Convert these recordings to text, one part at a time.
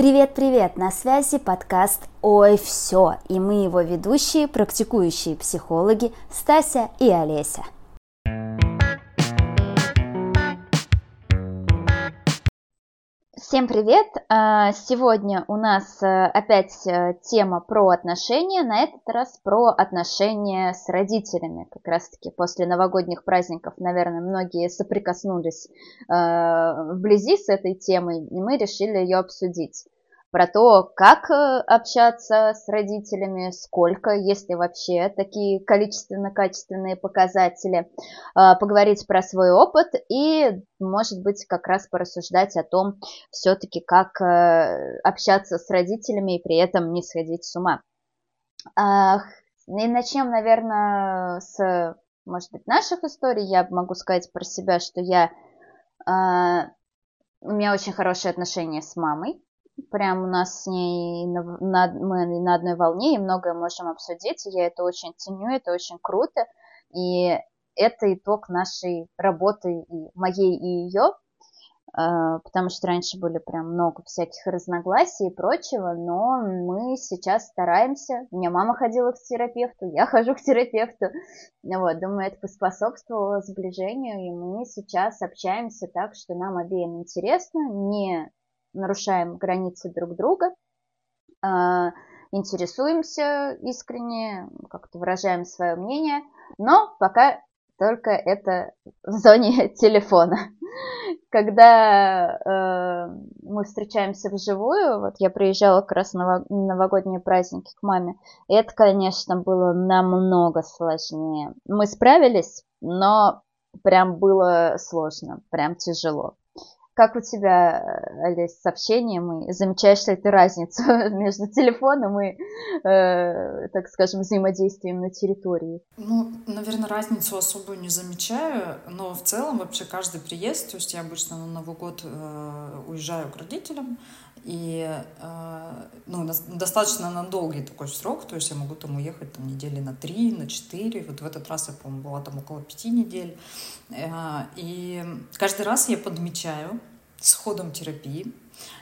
Привет-привет! На связи подкаст «Ой, все!» и мы его ведущие, практикующие психологи Стася и Олеся. Всем привет! А, сегодня у нас э, опять э, тема про отношения, на этот раз про отношения с родителями. Как раз таки после новогодних праздников, наверное, многие соприкоснулись э, вблизи с этой темой, и мы решили ее обсудить про то, как э, общаться с родителями, сколько, есть ли вообще такие количественно-качественные показатели, а, поговорить про свой опыт и, может быть, как раз порассуждать о том, все-таки как э, общаться с родителями и при этом не сходить с ума. И начнем, наверное, с, может быть, наших историй. Я могу сказать про себя, что я а, у меня очень хорошие отношения с мамой. Прям у нас с ней на, на, мы на одной волне и многое можем обсудить. Я это очень ценю, это очень круто. И это итог нашей работы и моей и ее, а, потому что раньше были прям много всяких разногласий и прочего, но мы сейчас стараемся. У меня мама ходила к терапевту, я хожу к терапевту. Вот, думаю, это поспособствовало сближению, и мы сейчас общаемся так, что нам обеим интересно, не нарушаем границы друг друга, а, интересуемся искренне, как-то выражаем свое мнение, но пока только это в зоне телефона. Когда э, мы встречаемся вживую, вот я приезжала как раз на новогодние праздники к маме, это, конечно, было намного сложнее. Мы справились, но прям было сложно, прям тяжело. Как у тебя, Олесь, с общением? И замечаешь ли ты разницу между телефоном и, э, так скажем, взаимодействием на территории? Ну, наверное, разницу особую не замечаю, но в целом вообще каждый приезд, то есть я обычно на Новый год э, уезжаю к родителям, и э, ну, достаточно на долгий такой срок, то есть я могу там уехать там, недели на три, на четыре. Вот в этот раз я, по-моему, была там около пяти недель. Э, и каждый раз я подмечаю с ходом терапии,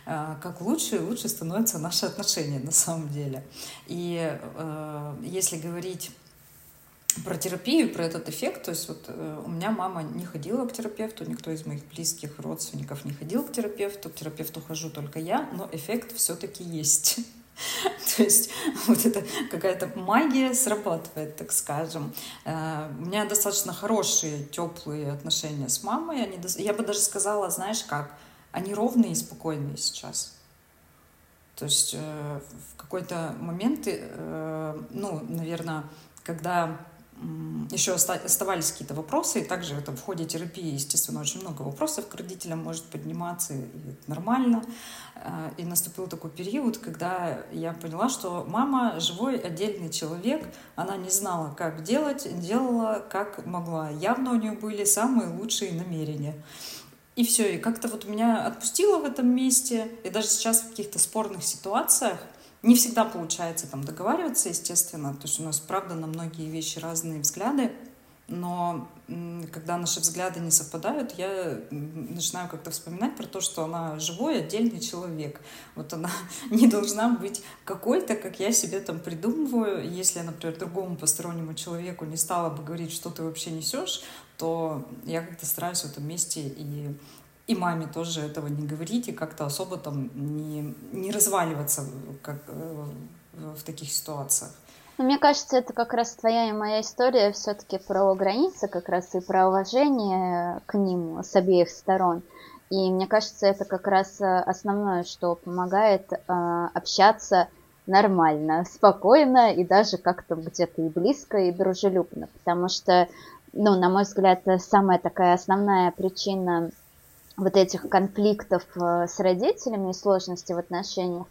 э, как лучше и лучше становятся наши отношения на самом деле. И если говорить про терапию, про этот эффект. То есть вот э, у меня мама не ходила к терапевту, никто из моих близких родственников не ходил к терапевту. К терапевту хожу только я, но эффект все-таки есть. То есть вот эта какая-то магия срабатывает, так скажем. Э, у меня достаточно хорошие, теплые отношения с мамой. Они, я бы даже сказала, знаешь как, они ровные и спокойные сейчас. То есть э, в какой-то момент, ну, наверное, когда еще оставались какие-то вопросы, и также это в ходе терапии, естественно, очень много вопросов к родителям может подниматься, и это нормально. А, и наступил такой период, когда я поняла, что мама живой отдельный человек, она не знала, как делать, делала, как могла. Явно у нее были самые лучшие намерения. И все, и как-то вот меня отпустило в этом месте, и даже сейчас в каких-то спорных ситуациях не всегда получается там договариваться, естественно, то есть у нас, правда, на многие вещи разные взгляды, но когда наши взгляды не совпадают, я начинаю как-то вспоминать про то, что она живой, отдельный человек. Вот она не должна быть какой-то, как я себе там придумываю. Если например, другому постороннему человеку не стала бы говорить, что ты вообще несешь, то я как-то стараюсь в этом месте и и маме тоже этого не говорить, и как-то особо там не, не разваливаться как, э, в таких ситуациях. Ну, мне кажется, это как раз твоя и моя история все-таки про границы, как раз и про уважение к ним с обеих сторон. И мне кажется, это как раз э, основное, что помогает э, общаться нормально, спокойно и даже как-то где-то и близко, и дружелюбно. Потому что, ну, на мой взгляд, самая такая основная причина вот этих конфликтов э, с родителями и сложности в отношениях,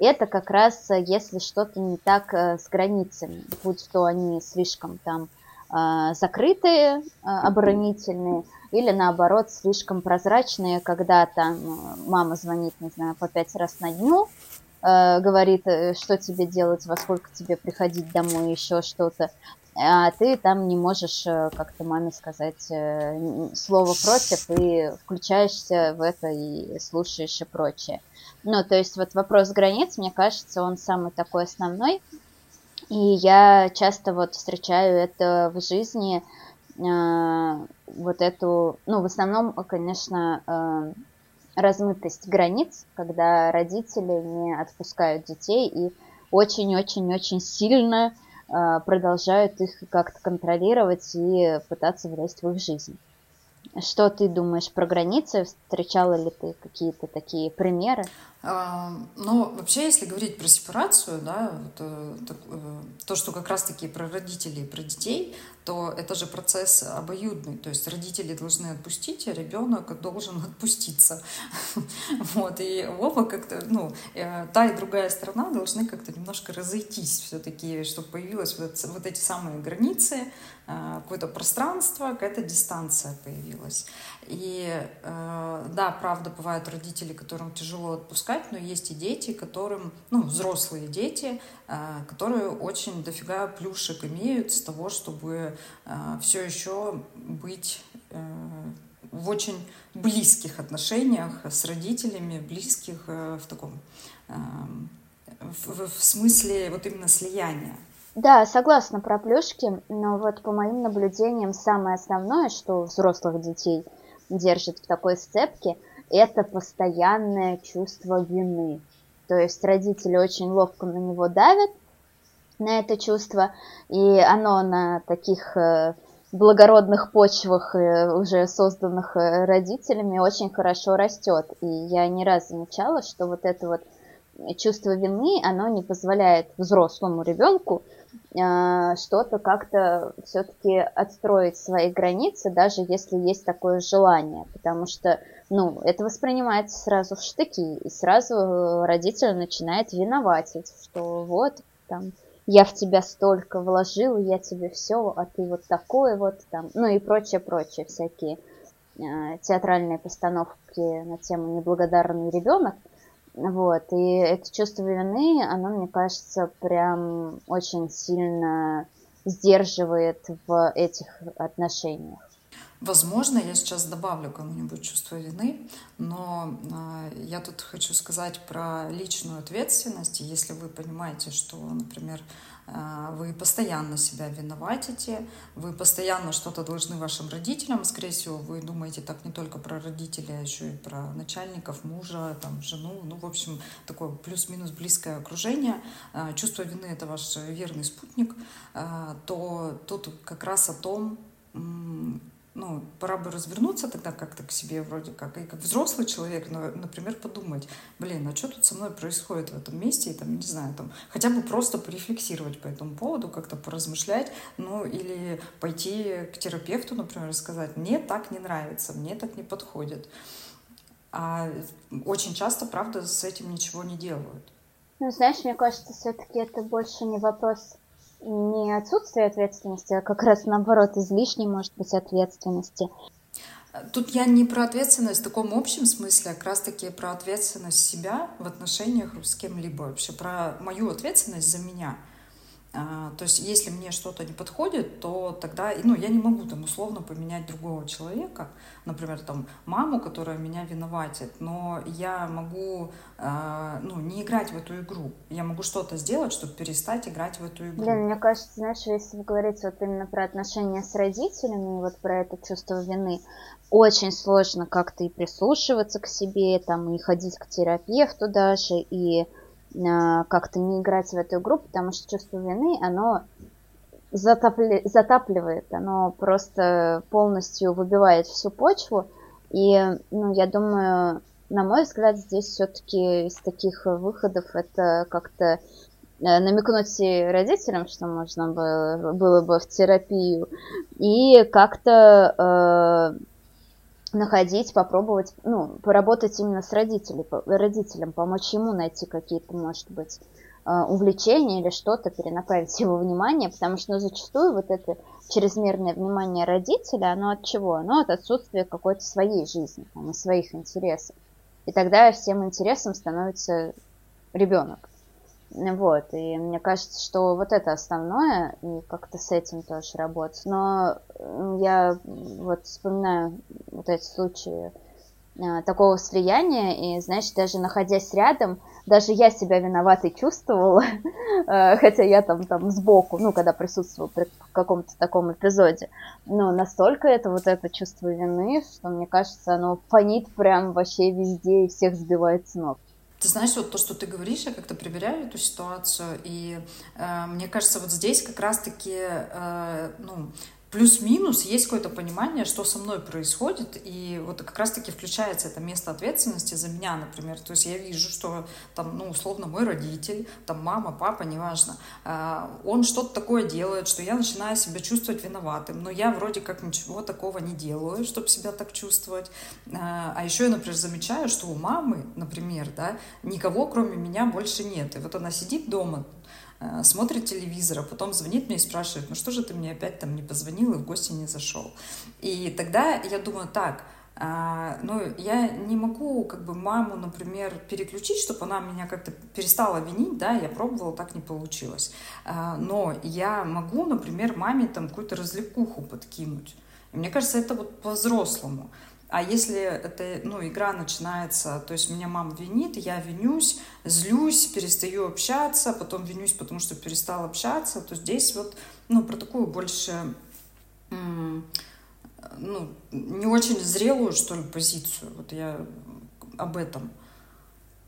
это как раз э, если что-то не так э, с границами, будь то они слишком там закрытые, оборонительные, или наоборот слишком прозрачные, когда там мама звонит, не знаю, по пять раз на дню, говорит, что тебе делать, во сколько тебе приходить домой, еще что-то. А ты там не можешь э, как-то маме сказать э, слово против и включаешься в это и слушаешь и прочее. Ну, то есть вот вопрос границ, мне кажется, он самый такой основной. И я часто вот встречаю это в жизни, э, вот эту, ну, в основном, конечно, размытость границ, когда родители не отпускают детей и очень-очень-очень сильно э, продолжают их как-то контролировать и пытаться влезть в их жизнь. Что ты думаешь про границы? Встречала ли ты какие-то такие примеры? Ну, вообще, если говорить про сепарацию, да, то, то, э, то, что как раз-таки про родителей и про детей, то это же процесс обоюдный. То есть родители должны отпустить, а ребенок должен отпуститься. Вот, и оба как-то, ну, э, та и другая сторона должны как-то немножко разойтись все-таки, чтобы появилась вот, вот эти самые границы, э, какое-то пространство, какая-то дистанция появилась. И да, правда, бывают родители, которым тяжело отпускать, отпускать, но есть и дети, которым, ну, взрослые дети, а, которые очень дофига плюшек имеют с того, чтобы а, все еще быть э, в очень близких отношениях с родителями, близких э, в таком, э, в, в смысле вот именно слияния. Да, согласна про плюшки, но вот по моим наблюдениям самое основное, что взрослых детей держит в такой сцепке – это постоянное чувство вины. То есть родители очень ловко на него давят, на это чувство, и оно на таких э, благородных почвах, э, уже созданных э, родителями, очень хорошо растет. И я не раз замечала, что вот это вот чувство вины, оно не позволяет взрослому ребенку что-то как-то все-таки отстроить свои границы, даже если есть такое желание, потому что ну, это воспринимается сразу в штыки, и сразу э, родитель начинает виноватить, что вот, там, я в тебя столько вложил, я тебе все, а ты вот такой вот там, ну и прочее, прочее, всякие э, театральные постановки на тему «Неблагодарный ребенок», вот, и это чувство вины, оно, мне кажется, прям очень сильно сдерживает в этих отношениях. Возможно, я сейчас добавлю кому-нибудь чувство вины, но э, я тут хочу сказать про личную ответственность. Если вы понимаете, что, например, вы постоянно себя виноватите, вы постоянно что-то должны вашим родителям, скорее всего, вы думаете так не только про родителей, а еще и про начальников, мужа, там, жену, ну, в общем, такое плюс-минус близкое окружение. Э, чувство вины — это ваш верный спутник, э, то тут как раз о том, ну, пора бы развернуться тогда как-то к себе вроде как, и как взрослый человек, например, подумать, блин, а что тут со мной происходит в этом месте, и там, не знаю, там, хотя бы просто порефлексировать по этому поводу, как-то поразмышлять, ну, или пойти к терапевту, например, и сказать, мне так не нравится, мне так не подходит. А очень часто, правда, с этим ничего не делают. Ну, знаешь, мне кажется, все-таки это больше не вопрос не отсутствие ответственности, а как раз наоборот излишней может быть ответственности. Тут я не про ответственность в таком общем смысле, а как раз таки про ответственность себя в отношениях с кем-либо вообще, про мою ответственность за меня – то есть, если мне что-то не подходит, то тогда, ну, я не могу там условно поменять другого человека, например, там маму, которая меня виноватит, но я могу, э, ну, не играть в эту игру. Я могу что-то сделать, чтобы перестать играть в эту игру. Блин, мне кажется, знаешь, если говорить вот именно про отношения с родителями, вот про это чувство вины, очень сложно как-то и прислушиваться к себе, там, и ходить к терапевту даже, и а, как-то не играть в эту игру, потому что чувство вины, оно затапли, затапливает, оно просто полностью выбивает всю почву. И, ну, я думаю, на мой взгляд, здесь все-таки из таких выходов это как-то э, намекнуть родителям, что можно было, было бы в терапию, и как-то э, находить, попробовать, ну, поработать именно с родителем, родителем, помочь ему найти какие-то, может быть, а, увлечения или что-то, перенаправить его внимание, потому что ну, зачастую вот это чрезмерное внимание родителя, оно от чего? Оно от отсутствия какой-то своей жизни, своих интересов. И тогда всем интересом становится ребенок. Вот, и мне кажется, что вот это основное, и как-то с этим тоже работать. Но я вот вспоминаю вот эти случаи а, такого слияния, и, знаешь, даже находясь рядом, даже я себя виноватой чувствовала, а, хотя я там, там сбоку, ну, когда присутствовала при каком-то таком эпизоде, но настолько это вот это чувство вины, что, мне кажется, оно фонит прям вообще везде и всех сбивает с ног. Ты знаешь, вот то, что ты говоришь, я как-то проверяю эту ситуацию, и э, мне кажется, вот здесь как раз-таки, э, ну, плюс-минус есть какое-то понимание, что со мной происходит, и вот как раз-таки включается это место ответственности за меня, например. То есть я вижу, что там, ну, условно, мой родитель, там, мама, папа, неважно, а, он что-то такое делает, что я начинаю себя чувствовать виноватым, но я вроде как ничего такого не делаю, чтобы себя так чувствовать. А, а еще я, например, замечаю, что у мамы, например, да, никого кроме меня больше нет. И вот она сидит дома, смотрит телевизор, а потом звонит мне и спрашивает, ну что же ты мне опять там не позвонил и в гости не зашел. И тогда я думаю, так, а, ну, я не могу как бы маму, например, переключить, чтобы она меня как-то перестала винить, да, я пробовала, так не получилось. А, но я могу, например, маме там какую-то развлекуху подкинуть. И мне кажется, это вот по-взрослому. А если эта ну, игра начинается, то есть меня мама винит, я винюсь, злюсь, перестаю общаться, потом винюсь, потому что перестал общаться, то здесь вот ну, про такую больше ну, не очень зрелую, что ли, позицию. Вот я об этом.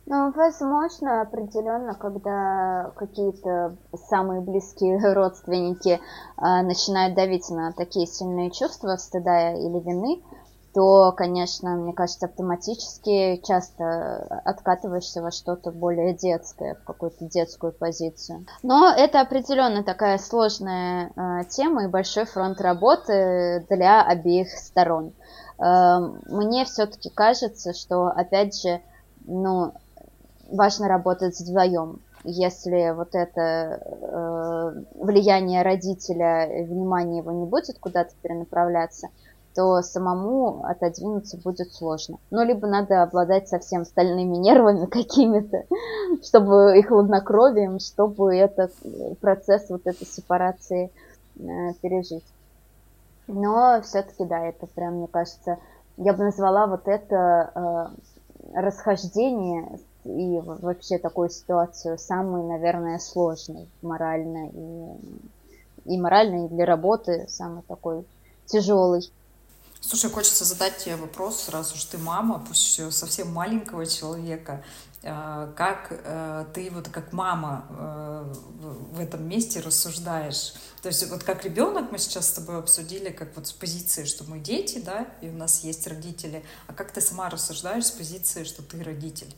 Ну, возможно, определенно, когда какие-то самые близкие родственники э, начинают давить на такие сильные чувства стыда или вины, то, конечно, мне кажется, автоматически часто откатываешься во что-то более детское, в какую-то детскую позицию. Но это определенно такая сложная э, тема и большой фронт работы для обеих сторон. Э, мне все-таки кажется, что, опять же, ну, важно работать вдвоем. Если вот это э, влияние родителя, внимание его не будет куда-то перенаправляться, то самому отодвинуться будет сложно. Ну, либо надо обладать совсем стальными нервами какими-то, чтобы их хладнокровием, чтобы этот процесс вот этой сепарации э, пережить. Но все-таки, да, это прям, мне кажется, я бы назвала вот это э, расхождение и вообще такую ситуацию самой, наверное, сложной морально и, и морально, и для работы самый такой тяжелый. Слушай, хочется задать тебе вопрос, раз уж ты мама, пусть еще совсем маленького человека, э, как э, ты вот как мама э, в этом месте рассуждаешь? То есть вот как ребенок мы сейчас с тобой обсудили, как вот с позиции, что мы дети, да, и у нас есть родители, а как ты сама рассуждаешь с позиции, что ты родитель?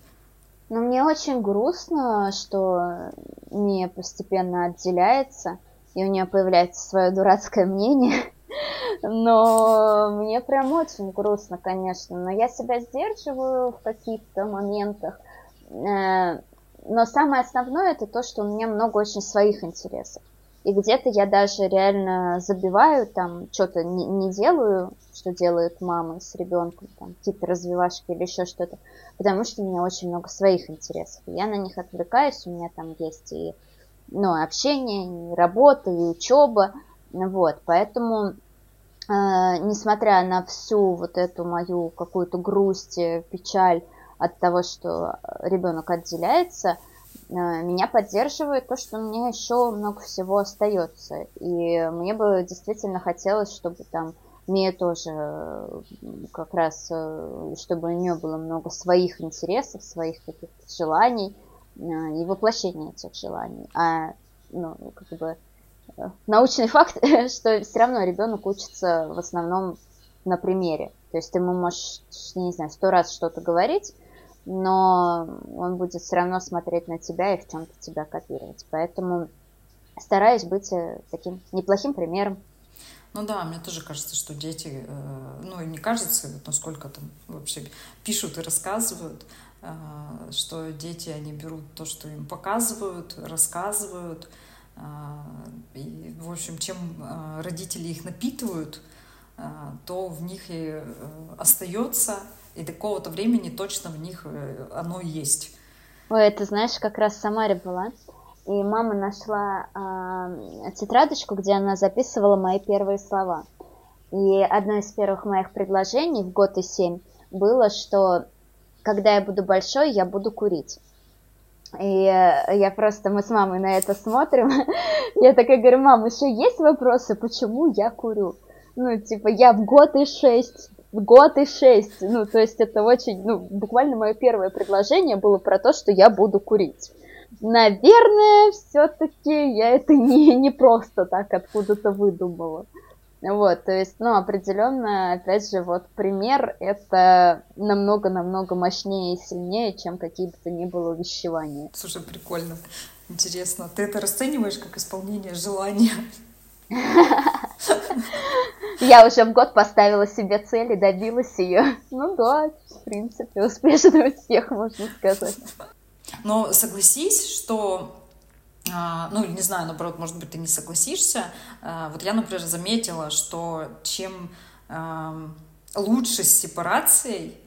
Ну, мне очень грустно, что не постепенно отделяется, и у нее появляется свое дурацкое мнение, но мне прям очень грустно, конечно. Но я себя сдерживаю в каких-то моментах. Э, но самое основное это то, что у меня много очень своих интересов. И где-то я даже реально забиваю, там что-то не, не делаю, что делают мамы с ребенком, там какие-то развивашки или еще что-то, потому что у меня очень много своих интересов. Я на них отвлекаюсь, у меня там есть и ну, общение, и работа, и учеба. Вот, поэтому несмотря на всю вот эту мою какую-то грусть, э, печаль от того, что ребенок отделяется, э, меня поддерживает то, что меня еще много всего остается. И мне бы действительно хотелось, чтобы там мне тоже как раз, чтобы у нее было много своих интересов, своих каких-то желаний и воплощения этих желаний. А ну, как бы научный факт, что все равно ребенок учится в основном на примере. То есть ты ему можешь, не знаю, сто раз что-то говорить, но он будет все равно смотреть на тебя и в чем-то тебя копировать. Поэтому стараюсь быть э, таким неплохим примером. Ну да, мне тоже кажется, что дети, э, ну и не кажется, насколько там вообще пишут и рассказывают, э, что дети, они берут то, что им показывают, рассказывают, и, в общем, чем а, родители их напитывают, а, то в них и э, остается, и до какого-то времени точно в них э, оно есть. Ой, это знаешь, как раз в Самаре была. И мама нашла э, тетрадочку, где она записывала мои первые слова. И одно из первых моих предложений в год и семь было, что когда я буду большой, я буду курить. И я просто, мы с мамой на это смотрим. я такая говорю, мам, еще есть вопросы, почему я курю? Ну, типа, я в год и шесть, в год и шесть. Ну, то есть это очень, ну, буквально мое первое предложение было про то, что я буду курить. Наверное, все-таки я это не, не просто так откуда-то выдумала. Вот, то есть, ну, определенно, опять же, вот пример это намного-намного мощнее и сильнее, чем какие бы то ни было увещевания. Слушай, прикольно, интересно. Ты это расцениваешь как исполнение желания? Я уже в год поставила себе цель и добилась ее. Ну да, в принципе, успешный успех, можно сказать. Но согласись, что ну, или не знаю, наоборот, может быть, ты не согласишься. А, вот я, например, заметила, что чем лучше с сепарацией,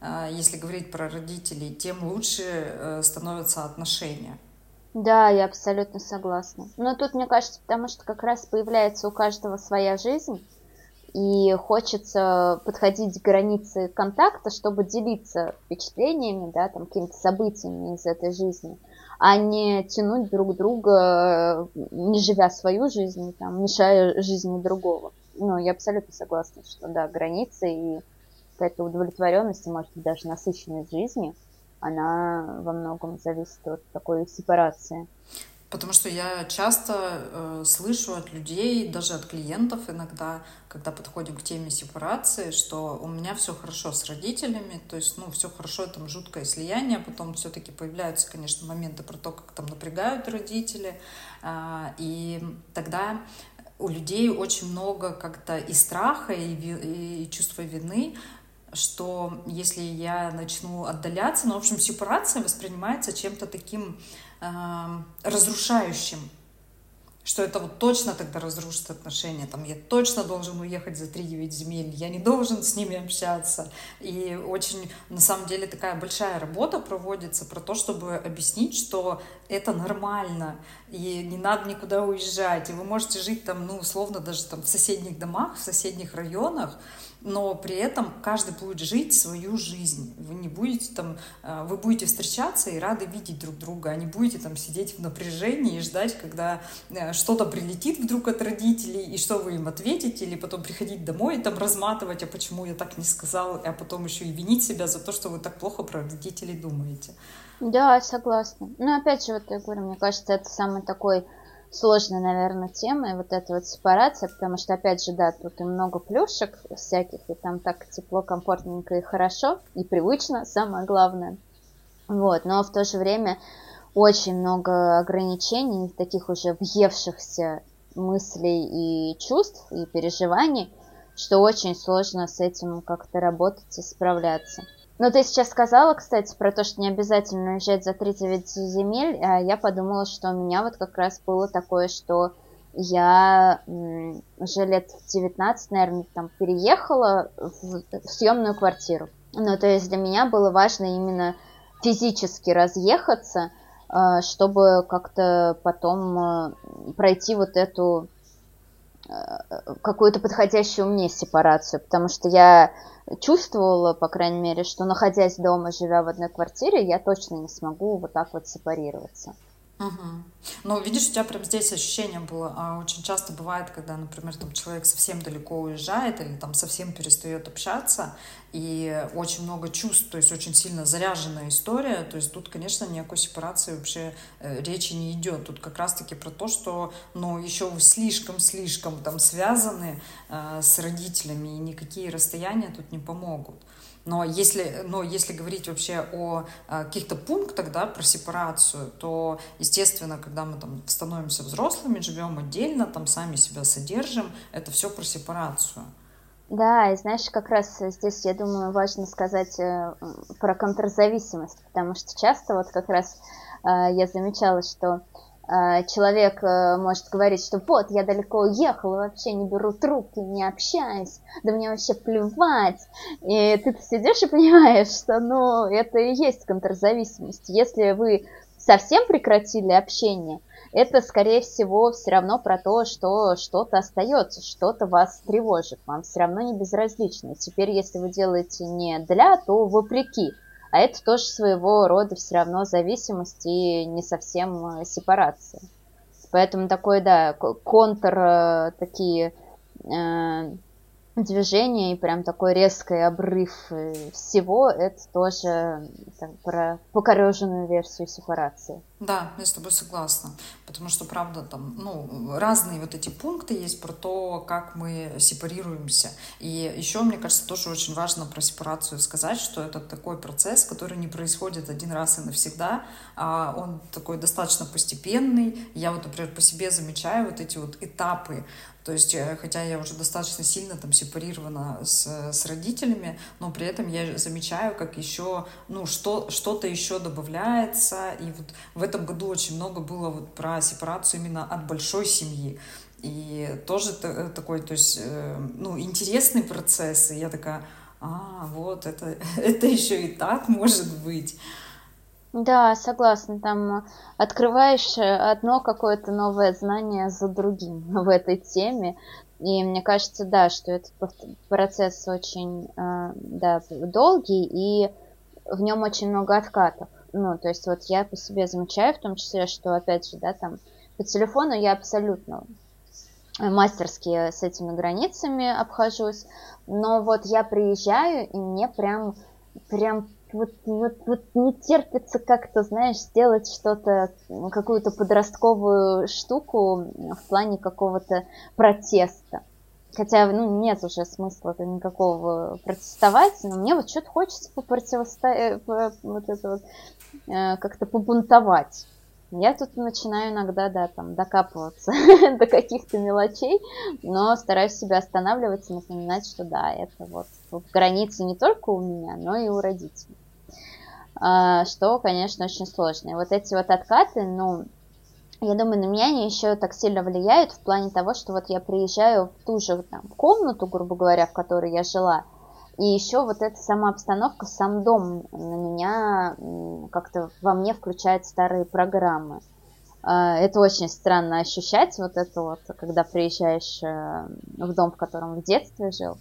а, если говорить про родителей, тем лучше э, становятся отношения. Да, я абсолютно согласна. Но тут, мне кажется, потому что как раз появляется у каждого своя жизнь, и хочется подходить к границе контакта, чтобы делиться впечатлениями, да, там, какими-то событиями из этой жизни, а не тянуть друг друга, не живя свою жизнь, там, мешая жизни другого. Ну, я абсолютно согласна, что, да, границы и какая-то удовлетворенность, может быть, даже насыщенность жизни, она во многом зависит от такой сепарации. Потому что я часто э, слышу от людей, даже от клиентов иногда, когда подходим к теме сепарации, что у меня все хорошо с родителями, то есть, ну, все хорошо, там жуткое слияние, потом все-таки появляются, конечно, моменты про то, как там напрягают родители, э, и тогда у людей очень много как-то и страха, и, и чувства вины, что если я начну отдаляться, ну, в общем, сепарация воспринимается чем-то таким разрушающим, что это вот точно тогда разрушит отношения, там я точно должен уехать за 3-9 земель, я не должен с ними общаться. И очень, на самом деле, такая большая работа проводится про то, чтобы объяснить, что это нормально, и не надо никуда уезжать, и вы можете жить там, ну, условно, даже там в соседних домах, в соседних районах, но при этом каждый будет жить свою жизнь. Вы не будете там, э, вы будете встречаться и рады видеть друг друга, а не будете там сидеть в напряжении и ждать, когда э, что-то прилетит вдруг от родителей, и что вы им ответите, или потом приходить домой и там разматывать, а почему я так не сказал, а потом еще и винить себя за то, что вы так плохо про родителей думаете. Да, согласна. Но опять же, вот я говорю, мне кажется, это самый такой сложная, наверное, тема, и вот эта вот сепарация, потому что, опять же, да, тут и много плюшек всяких, и там так тепло, комфортненько и хорошо, и привычно, самое главное. Вот, но в то же время очень много ограничений, таких уже въевшихся мыслей и чувств, и переживаний, что очень сложно с этим как-то работать и справляться. Ну, ты сейчас сказала, кстати, про то, что не обязательно уезжать за 39 земель. А я подумала, что у меня вот как раз было такое, что я уже лет в 19, наверное, там переехала в, съемную квартиру. Ну, то есть для меня было важно именно физически разъехаться, а, чтобы как-то потом а, пройти вот эту какую-то подходящую мне сепарацию, потому что я чувствовала, по крайней мере, что находясь дома, живя в одной квартире, я точно не смогу вот так вот сепарироваться. Угу. Ну, видишь, у тебя прям здесь ощущение было. А очень часто бывает, когда, например, там человек совсем далеко уезжает или там совсем перестает общаться, и очень много чувств, то есть очень сильно заряженная история. То есть тут, конечно, никакой сепарации вообще э, речи не идет. Тут как раз-таки про то, что, ну, еще слишком-слишком там связаны э, с родителями, и никакие расстояния тут не помогут. Но если, но если говорить вообще о, о каких-то пунктах, да, про сепарацию, то, естественно, когда мы там становимся взрослыми, живем отдельно, там сами себя содержим, это все про сепарацию. Да, и знаешь, как раз здесь, я думаю, важно сказать э, про контрзависимость, потому что часто вот как раз э, я замечала, что человек э, может говорить, что вот, я далеко уехал, вообще не беру трубки, не общаюсь, да мне вообще плевать. И ты сидишь и понимаешь, что, ну, это и есть контрзависимость. Если вы совсем прекратили общение, это, скорее всего, все равно про то, что что-то остается, что-то вас тревожит, вам все равно не безразлично. Теперь, если вы делаете не для, то вопреки. А это тоже своего рода все равно зависимость и не совсем э, сепарация. Поэтому такой, да, контр э, такие э, движение и прям такой резкий обрыв всего, это тоже так, про покореженную версию сепарации. Да, я с тобой согласна, потому что, правда, там, ну, разные вот эти пункты есть про то, как мы сепарируемся. И еще, мне кажется, тоже очень важно про сепарацию сказать, что это такой процесс, который не происходит один раз и навсегда, а он такой достаточно постепенный. Я вот, например, по себе замечаю вот эти вот этапы то есть, э, хотя я уже достаточно сильно там сепарирована с, с родителями, но при этом я замечаю, как еще, ну, что, что-то еще добавляется. И вот в этом году очень много было вот про сепарацию именно от большой семьи. И тоже э, такой, то есть, э, ну, интересный процесс. И я такая, а, вот, это, это еще и так может быть. Да, согласна. Там открываешь э, одно какое-то новое знание за другим в этой теме. И мне кажется, да, что этот процесс очень да, долгий, и в нем очень много откатов. Ну, то есть вот я по себе замечаю в том числе, что, опять же, да, там по телефону я абсолютно мастерски с этими границами обхожусь, но вот я приезжаю, и мне прям, прям вот, вот, вот не терпится как-то, знаешь, сделать что-то, какую-то подростковую штуку в плане какого-то протеста. Хотя, ну, нет уже смысла -то никакого протестовать, но мне вот что-то хочется попротивостоять, э, вот это вот, э, как-то побунтовать. Я тут начинаю иногда, да, там, докапываться до каких-то мелочей, но стараюсь себя останавливать и напоминать, что да, это вот границы не только у меня, но и у родителей. А, что, конечно, очень сложно. И вот эти вот откаты, ну, я думаю, на меня они еще так сильно влияют в плане того, что вот я приезжаю в ту же там, комнату, грубо говоря, в которой я жила, и еще вот эта сама обстановка, сам дом на меня как-то во мне включает старые программы. А, это очень странно ощущать, вот это вот, когда приезжаешь э, в дом, в котором в детстве жил.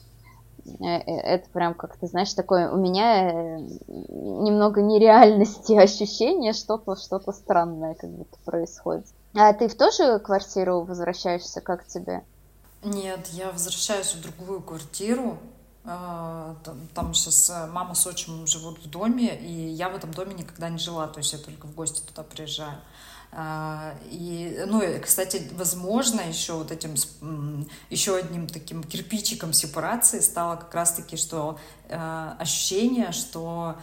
Э, э, это прям как-то, знаешь, такое у меня немного нереальности ощущение, что-то что-то странное как будто происходит. А ты в ту же квартиру возвращаешься, как тебе? Нет, я возвращаюсь в другую квартиру, а, там сейчас э, мама с отчимом живут в доме, и я в этом доме никогда не жила, то есть я только в гости туда приезжаю. А, и, ну, кстати, возможно, еще вот этим, еще одним таким кирпичиком сепарации стало как раз-таки, что э, ощущение, что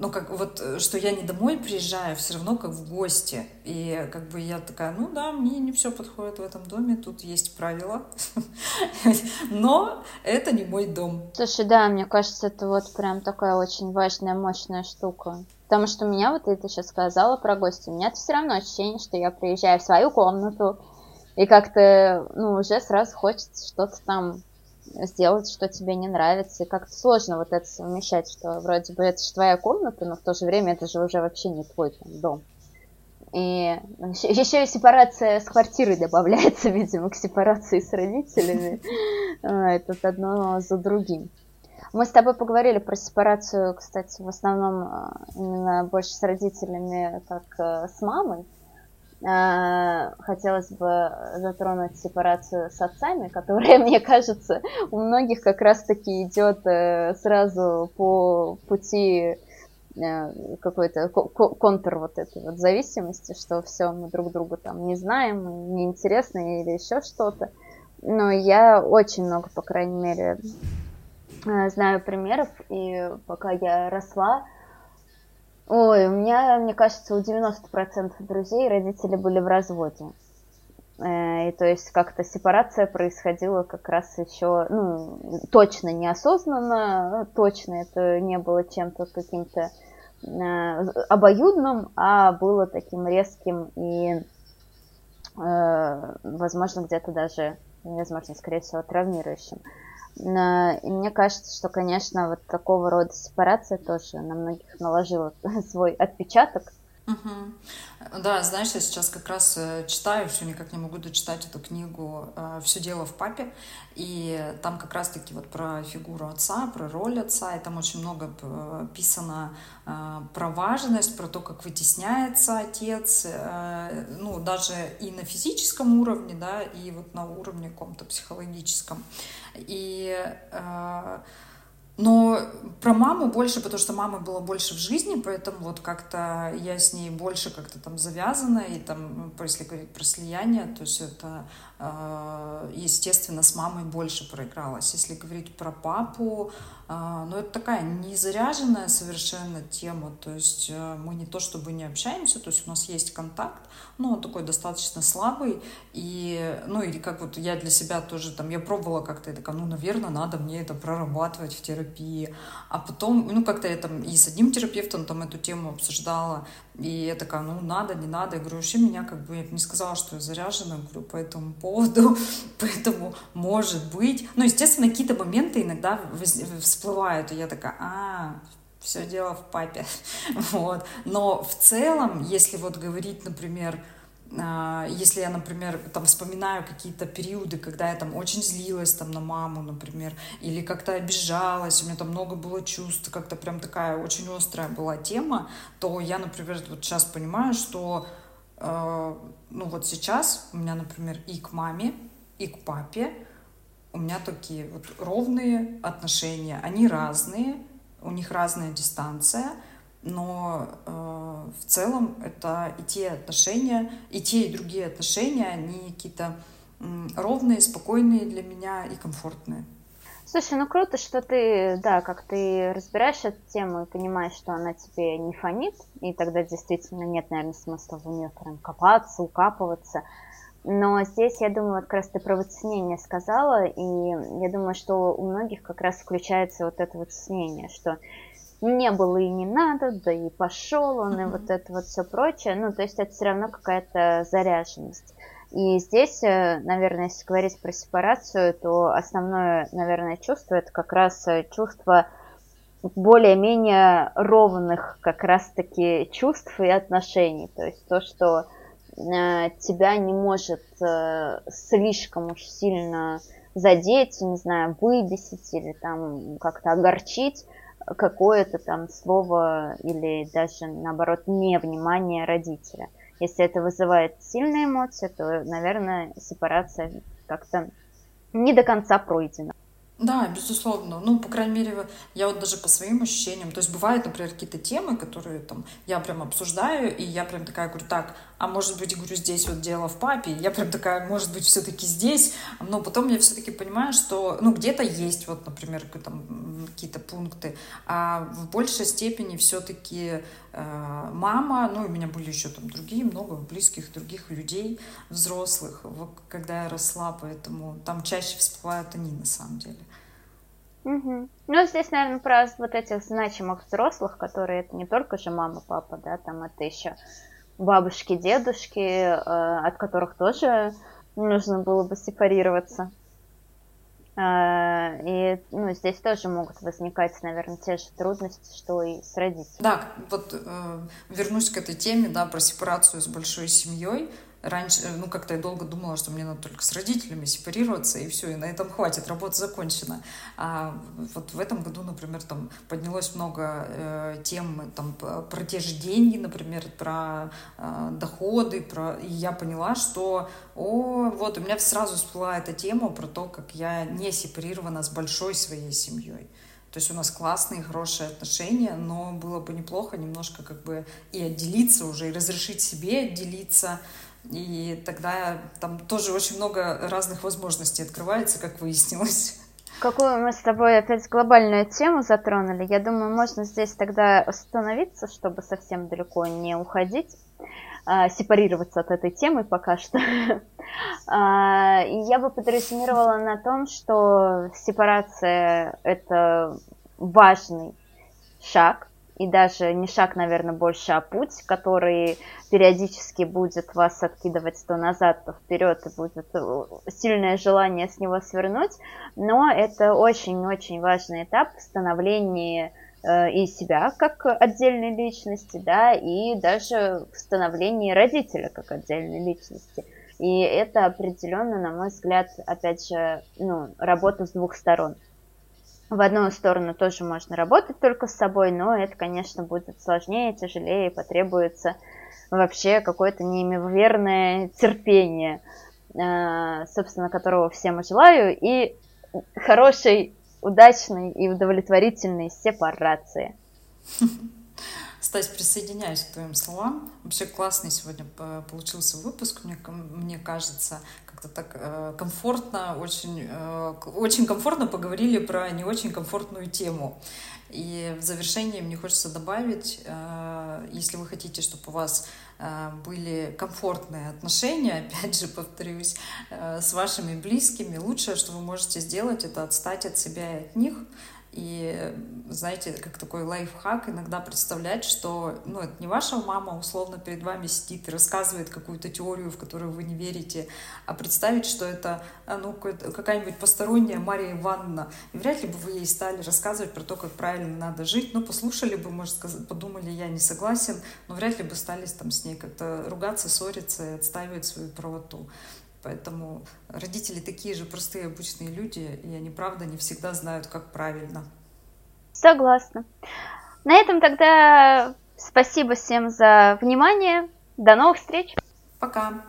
ну, как вот, что я не домой приезжаю, все равно как в гости. И как бы я такая, ну да, мне не все подходит в этом доме, тут есть правила. Но это не мой дом. Слушай, да, мне кажется, это вот прям такая очень важная, мощная штука. Потому что меня, вот ты сейчас сказала про гости, у меня все равно ощущение, что я приезжаю в свою комнату, и как-то, ну, уже сразу хочется что-то там сделать, что тебе не нравится. И как-то сложно вот это совмещать, что вроде бы это же твоя комната, но в то же время это же уже вообще не твой там, дом. И еще и сепарация с квартирой добавляется, видимо, к сепарации с родителями. А, это одно за другим. Мы с тобой поговорили про сепарацию, кстати, в основном а, именно больше с родителями, как э, с мамой. А, хотелось бы затронуть сепарацию с отцами, которая, мне кажется, у многих как раз-таки идет э, сразу по пути э, какой-то контур вот этой вот зависимости, что все, мы друг друга там не знаем, неинтересно или еще что-то. Но я очень много, по крайней мере, э, знаю примеров, и пока я росла, Ой, у меня, мне кажется, у 90% друзей родители были в разводе. Э, и то есть как-то сепарация происходила как раз еще, ну, точно неосознанно, точно это не было чем-то каким-то обоюдным, а было таким резким и, возможно, где-то даже, возможно, скорее всего, травмирующим. И мне кажется, что, конечно, вот такого рода сепарация тоже на многих наложила свой отпечаток. Угу. Да, знаешь, я сейчас как раз э, читаю, все никак не могу дочитать эту книгу э, «Все дело в папе», и там как раз-таки вот про фигуру отца, про роль отца, и там очень много э, писано про важность, про то, как вытесняется отец, ну, даже и на физическом уровне, да, и вот на уровне каком-то психологическом. И но про маму больше, потому что мамы было больше в жизни, поэтому вот как-то я с ней больше как-то там завязана, и там, если говорить про слияние, то есть это, э, естественно, с мамой больше проигралось. Если говорить про папу, э, ну это такая незаряженная совершенно тема, то есть э, мы не то чтобы не общаемся, то есть у нас есть контакт, но он такой достаточно слабый, и, ну или как вот я для себя тоже там, я пробовала как-то, я такая, ну, наверное, надо мне это прорабатывать в терапии, терапии. А потом, ну, как-то я там и с одним терапевтом там эту тему обсуждала, и я такая, ну, надо, не надо. Я говорю, вообще меня как бы, я не сказала, что я заряжена, говорю, по этому поводу, поэтому может быть. Ну, естественно, какие-то моменты иногда всплывают, и я такая, а, все дело в папе. вот. Но в целом, если вот говорить, например, если я, например, там вспоминаю какие-то периоды, когда я там очень злилась там на маму, например, или как-то обижалась, у меня там много было чувств, как-то прям такая очень острая была тема, то я, например, вот сейчас понимаю, что э, ну вот сейчас у меня, например, и к маме, и к папе у меня такие вот ровные отношения, они разные, у них разная дистанция, но э, в целом это и те отношения, и те, и другие отношения, они какие-то э, ровные, спокойные для меня и комфортные. Слушай, ну круто, что ты, да, как ты разбираешь эту тему и понимаешь, что она тебе не фонит, и тогда действительно нет, наверное, смысла в нее прям копаться, укапываться. Но здесь, я думаю, вот как раз ты про вытеснение сказала, и я думаю, что у многих как раз включается вот это вытеснение, что не было и не надо, да и пошел он, и вот это вот все прочее. Ну, то есть это все равно какая-то заряженность. И здесь, э, наверное, если говорить про сепарацию, то основное, наверное, чувство это как раз э, чувство более-менее ровных как раз-таки чувств и отношений. То есть то, что э, тебя не может слишком уж сильно задеть, не знаю, выбесить или там как-то огорчить, какое-то там слово или даже, наоборот, невнимание родителя. Если это вызывает сильные эмоции, то, наверное, сепарация как-то не до конца пройдена. Да, безусловно. Ну, по крайней мере, я вот даже по своим ощущениям, то есть бывают, например, какие-то темы, которые там я прям обсуждаю, и я прям такая говорю, так, а может быть, говорю, здесь вот дело в папе, я прям такая, может быть, все-таки здесь, но потом я все-таки понимаю, что, ну, где-то есть вот, например, там какие-то пункты, а в большей степени все-таки э, мама, ну, у меня были еще там другие, много близких других людей, взрослых, когда я росла, поэтому там чаще всплывают они на самом деле. Угу. Ну, здесь, наверное, про вот этих значимых взрослых, которые это не только же мама, папа, да, там это еще бабушки, дедушки, э, от которых тоже нужно было бы сепарироваться. Э, и ну, здесь тоже могут возникать, наверное, те же трудности, что и с родителями. Да, вот э, вернусь к этой теме, да, про сепарацию с большой семьей раньше, ну, как-то я долго думала, что мне надо только с родителями сепарироваться, и все, и на этом хватит, работа закончена. А вот в этом году, например, там поднялось много э, тем там, про те же деньги, например, про э, доходы, про... и я поняла, что, о, вот, у меня сразу всплыла эта тема про то, как я не сепарирована с большой своей семьей. То есть у нас классные, хорошие отношения, но было бы неплохо немножко как бы и отделиться уже, и разрешить себе отделиться, и тогда там тоже очень много разных возможностей открывается, как выяснилось. Какую мы с тобой опять глобальную тему затронули, я думаю, можно здесь тогда остановиться, чтобы совсем далеко не уходить, а, сепарироваться от этой темы пока что. А, я бы подрезюмировала на том, что сепарация – это важный шаг, и даже не шаг, наверное, больше, а путь, который периодически будет вас откидывать то назад, то вперед, и будет э, сильное желание с него свернуть, но это очень-очень важный этап в становлении э, и себя как отдельной личности, да, и даже в становлении родителя как отдельной личности. И это определенно, на мой взгляд, опять же, ну, работа с двух сторон в одну сторону тоже можно работать только с собой, но это, конечно, будет сложнее, тяжелее, потребуется вообще какое-то неимоверное терпение, э, собственно, которого всем желаю, и хорошей, удачной и удовлетворительной сепарации. Стась, присоединяюсь к твоим словам. Вообще классный сегодня получился выпуск, мне, мне кажется. Как-то так э, комфортно, очень, э, очень комфортно поговорили про не очень комфортную тему. И в завершение мне хочется добавить, э, если вы хотите, чтобы у вас э, были комфортные отношения, опять же повторюсь, э, с вашими близкими, лучшее, что вы можете сделать, это отстать от себя и от них, и, знаете, как такой лайфхак иногда представлять, что, ну, это не ваша мама условно перед вами сидит и рассказывает какую-то теорию, в которую вы не верите, а представить, что это, а, ну, какая-нибудь посторонняя Мария Ивановна. И вряд ли бы вы ей стали рассказывать про то, как правильно надо жить. Ну, послушали бы, может, подумали, я не согласен, но вряд ли бы стали там с ней как-то ругаться, ссориться и отстаивать свою правоту. Поэтому родители такие же простые обычные люди, и они, правда, не всегда знают, как правильно. Согласна. На этом тогда спасибо всем за внимание. До новых встреч. Пока.